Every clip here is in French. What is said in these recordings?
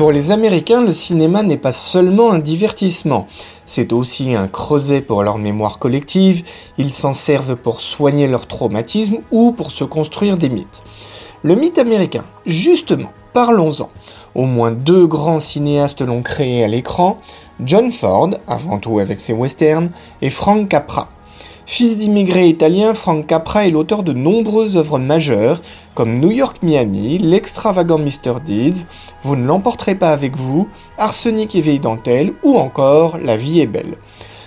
Pour les Américains, le cinéma n'est pas seulement un divertissement, c'est aussi un creuset pour leur mémoire collective, ils s'en servent pour soigner leur traumatisme ou pour se construire des mythes. Le mythe américain, justement, parlons-en. Au moins deux grands cinéastes l'ont créé à l'écran, John Ford, avant tout avec ses westerns, et Frank Capra. Fils d'immigrés italiens, Frank Capra est l'auteur de nombreuses œuvres majeures, comme New York Miami, L'extravagant Mr. Deeds, Vous ne l'emporterez pas avec vous, Arsenic et vieille dentelle, ou encore La vie est belle.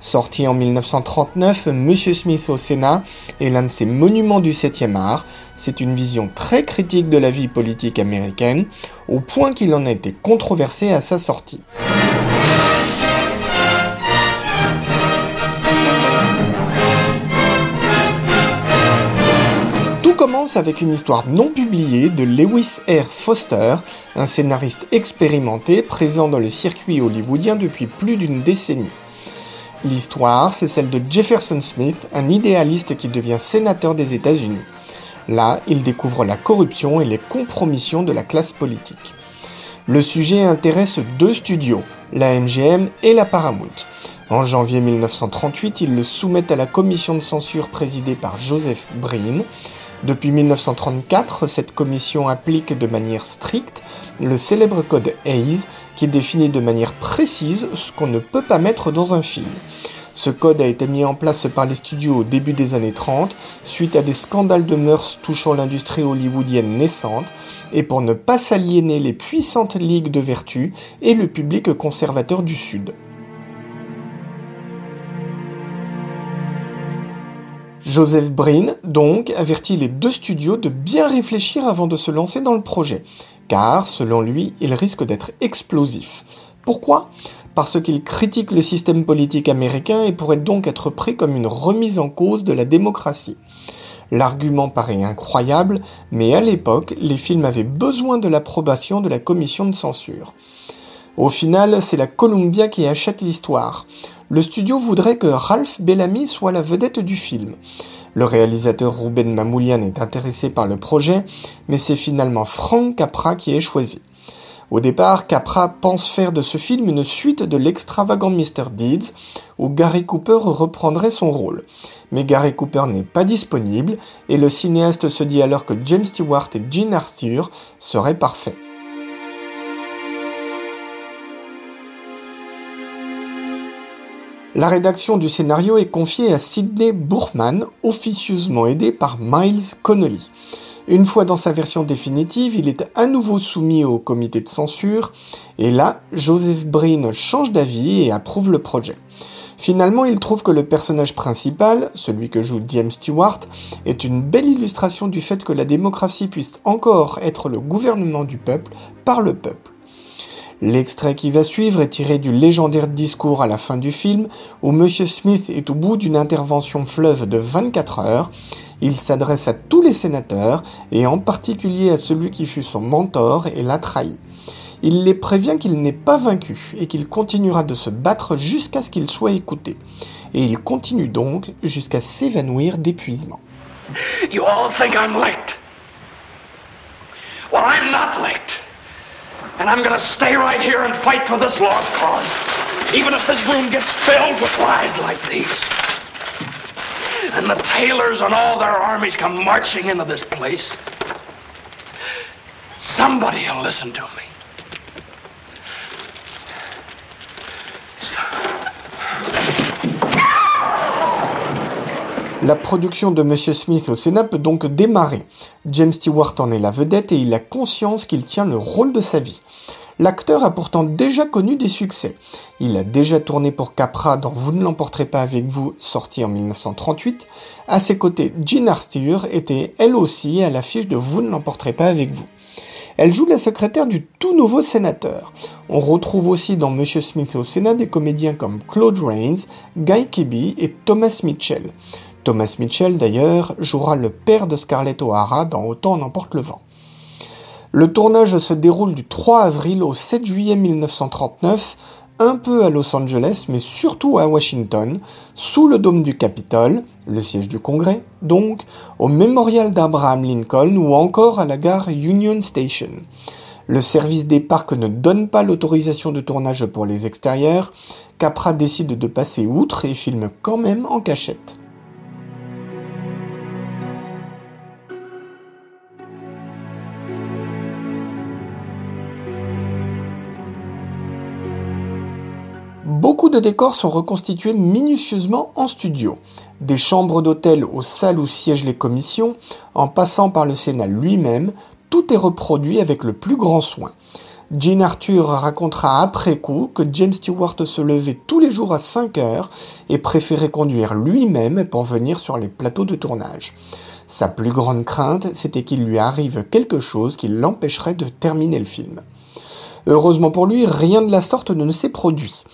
Sorti en 1939, Monsieur Smith au Sénat est l'un de ces monuments du 7e art. C'est une vision très critique de la vie politique américaine, au point qu'il en a été controversé à sa sortie. Avec une histoire non publiée de Lewis R. Foster, un scénariste expérimenté présent dans le circuit hollywoodien depuis plus d'une décennie. L'histoire, c'est celle de Jefferson Smith, un idéaliste qui devient sénateur des États-Unis. Là, il découvre la corruption et les compromissions de la classe politique. Le sujet intéresse deux studios, la MGM et la Paramount. En janvier 1938, il le soumet à la commission de censure présidée par Joseph Breen. Depuis 1934, cette commission applique de manière stricte le célèbre code Hayes qui définit de manière précise ce qu'on ne peut pas mettre dans un film. Ce code a été mis en place par les studios au début des années 30 suite à des scandales de mœurs touchant l'industrie hollywoodienne naissante et pour ne pas s'aliéner les puissantes ligues de vertu et le public conservateur du Sud. Joseph Breen, donc, avertit les deux studios de bien réfléchir avant de se lancer dans le projet, car, selon lui, il risque d'être explosif. Pourquoi? Parce qu'il critique le système politique américain et pourrait donc être pris comme une remise en cause de la démocratie. L'argument paraît incroyable, mais à l'époque, les films avaient besoin de l'approbation de la commission de censure. Au final, c'est la Columbia qui achète l'histoire. Le studio voudrait que Ralph Bellamy soit la vedette du film. Le réalisateur Ruben Mamoulian est intéressé par le projet, mais c'est finalement Frank Capra qui est choisi. Au départ, Capra pense faire de ce film une suite de l'extravagant Mr. Deeds, où Gary Cooper reprendrait son rôle. Mais Gary Cooper n'est pas disponible, et le cinéaste se dit alors que James Stewart et Gene Arthur seraient parfaits. La rédaction du scénario est confiée à Sidney Bourman, officieusement aidé par Miles Connolly. Une fois dans sa version définitive, il est à nouveau soumis au comité de censure, et là, Joseph Breen change d'avis et approuve le projet. Finalement, il trouve que le personnage principal, celui que joue James Stewart, est une belle illustration du fait que la démocratie puisse encore être le gouvernement du peuple par le peuple. L'extrait qui va suivre est tiré du légendaire discours à la fin du film où M. Smith est au bout d'une intervention fleuve de 24 heures. Il s'adresse à tous les sénateurs et en particulier à celui qui fut son mentor et l'a trahi. Il les prévient qu'il n'est pas vaincu et qu'il continuera de se battre jusqu'à ce qu'il soit écouté. Et il continue donc jusqu'à s'évanouir d'épuisement. You all think I'm late. Well, I'm not late. And I'm gonna stay right here and fight for this lost cause. Even if this room gets filled with lies like these. And the tailors and all their armies come marching into this place. Somebody will listen to me. La production de Monsieur Smith au Sénat peut donc démarrer. James Stewart en est la vedette et il a conscience qu'il tient le rôle de sa vie. L'acteur a pourtant déjà connu des succès. Il a déjà tourné pour Capra dans Vous ne l'emporterez pas avec vous, sorti en 1938. À ses côtés, Jean Arthur était elle aussi à l'affiche de Vous ne l'emporterez pas avec vous. Elle joue la secrétaire du tout nouveau sénateur. On retrouve aussi dans Monsieur Smith au Sénat des comédiens comme Claude Rains, Guy Kibbe et Thomas Mitchell. Thomas Mitchell, d'ailleurs, jouera le père de Scarlett O'Hara dans Autant en emporte le vent. Le tournage se déroule du 3 avril au 7 juillet 1939, un peu à Los Angeles, mais surtout à Washington, sous le dôme du Capitole, le siège du Congrès, donc, au mémorial d'Abraham Lincoln ou encore à la gare Union Station. Le service des parcs ne donne pas l'autorisation de tournage pour les extérieurs, Capra décide de passer outre et filme quand même en cachette. Beaucoup de décors sont reconstitués minutieusement en studio. Des chambres d'hôtel aux salles où siègent les commissions, en passant par le Sénat lui-même, tout est reproduit avec le plus grand soin. Jean Arthur racontera après coup que James Stewart se levait tous les jours à 5 heures et préférait conduire lui-même pour venir sur les plateaux de tournage. Sa plus grande crainte, c'était qu'il lui arrive quelque chose qui l'empêcherait de terminer le film. Heureusement pour lui, rien de la sorte ne s'est produit.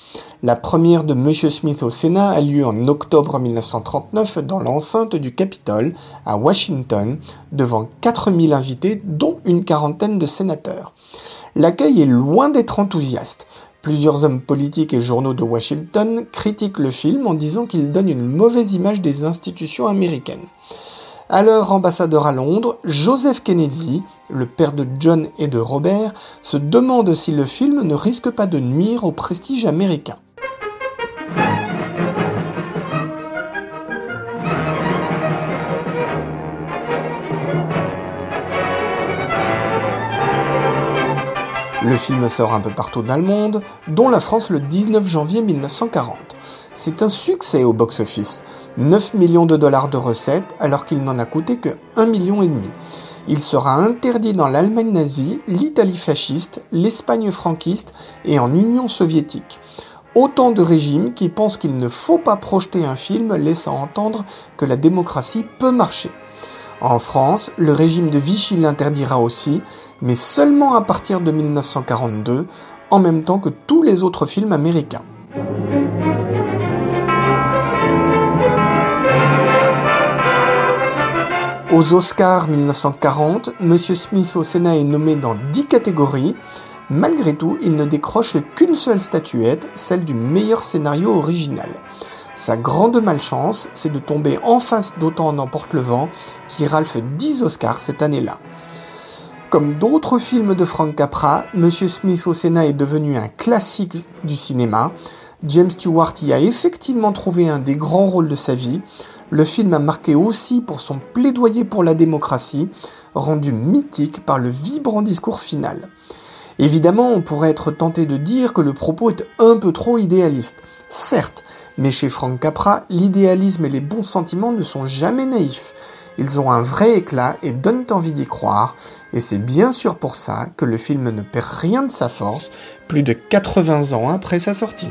La première de Monsieur Smith au Sénat a lieu en octobre 1939 dans l'enceinte du Capitole, à Washington, devant 4000 invités, dont une quarantaine de sénateurs. L'accueil est loin d'être enthousiaste. Plusieurs hommes politiques et journaux de Washington critiquent le film en disant qu'il donne une mauvaise image des institutions américaines. Alors ambassadeur à Londres, Joseph Kennedy, le père de John et de Robert, se demande si le film ne risque pas de nuire au prestige américain. Le film sort un peu partout dans le monde, dont la France le 19 janvier 1940. C'est un succès au box-office, 9 millions de dollars de recettes alors qu'il n'en a coûté que 1 million et demi. Il sera interdit dans l'Allemagne nazie, l'Italie fasciste, l'Espagne franquiste et en Union soviétique. Autant de régimes qui pensent qu'il ne faut pas projeter un film laissant entendre que la démocratie peut marcher. En France, le régime de Vichy l'interdira aussi, mais seulement à partir de 1942, en même temps que tous les autres films américains. Aux Oscars 1940, M. Smith au Sénat est nommé dans 10 catégories. Malgré tout, il ne décroche qu'une seule statuette, celle du meilleur scénario original. Sa grande malchance, c'est de tomber en face d'Autant en emporte le vent, qui ralfe 10 Oscars cette année-là. Comme d'autres films de Frank Capra, Monsieur Smith au Sénat est devenu un classique du cinéma. James Stewart y a effectivement trouvé un des grands rôles de sa vie. Le film a marqué aussi pour son plaidoyer pour la démocratie, rendu mythique par le vibrant discours final. Évidemment, on pourrait être tenté de dire que le propos est un peu trop idéaliste. Certes, mais chez Frank Capra, l'idéalisme et les bons sentiments ne sont jamais naïfs. Ils ont un vrai éclat et donnent envie d'y croire, et c'est bien sûr pour ça que le film ne perd rien de sa force plus de 80 ans après sa sortie.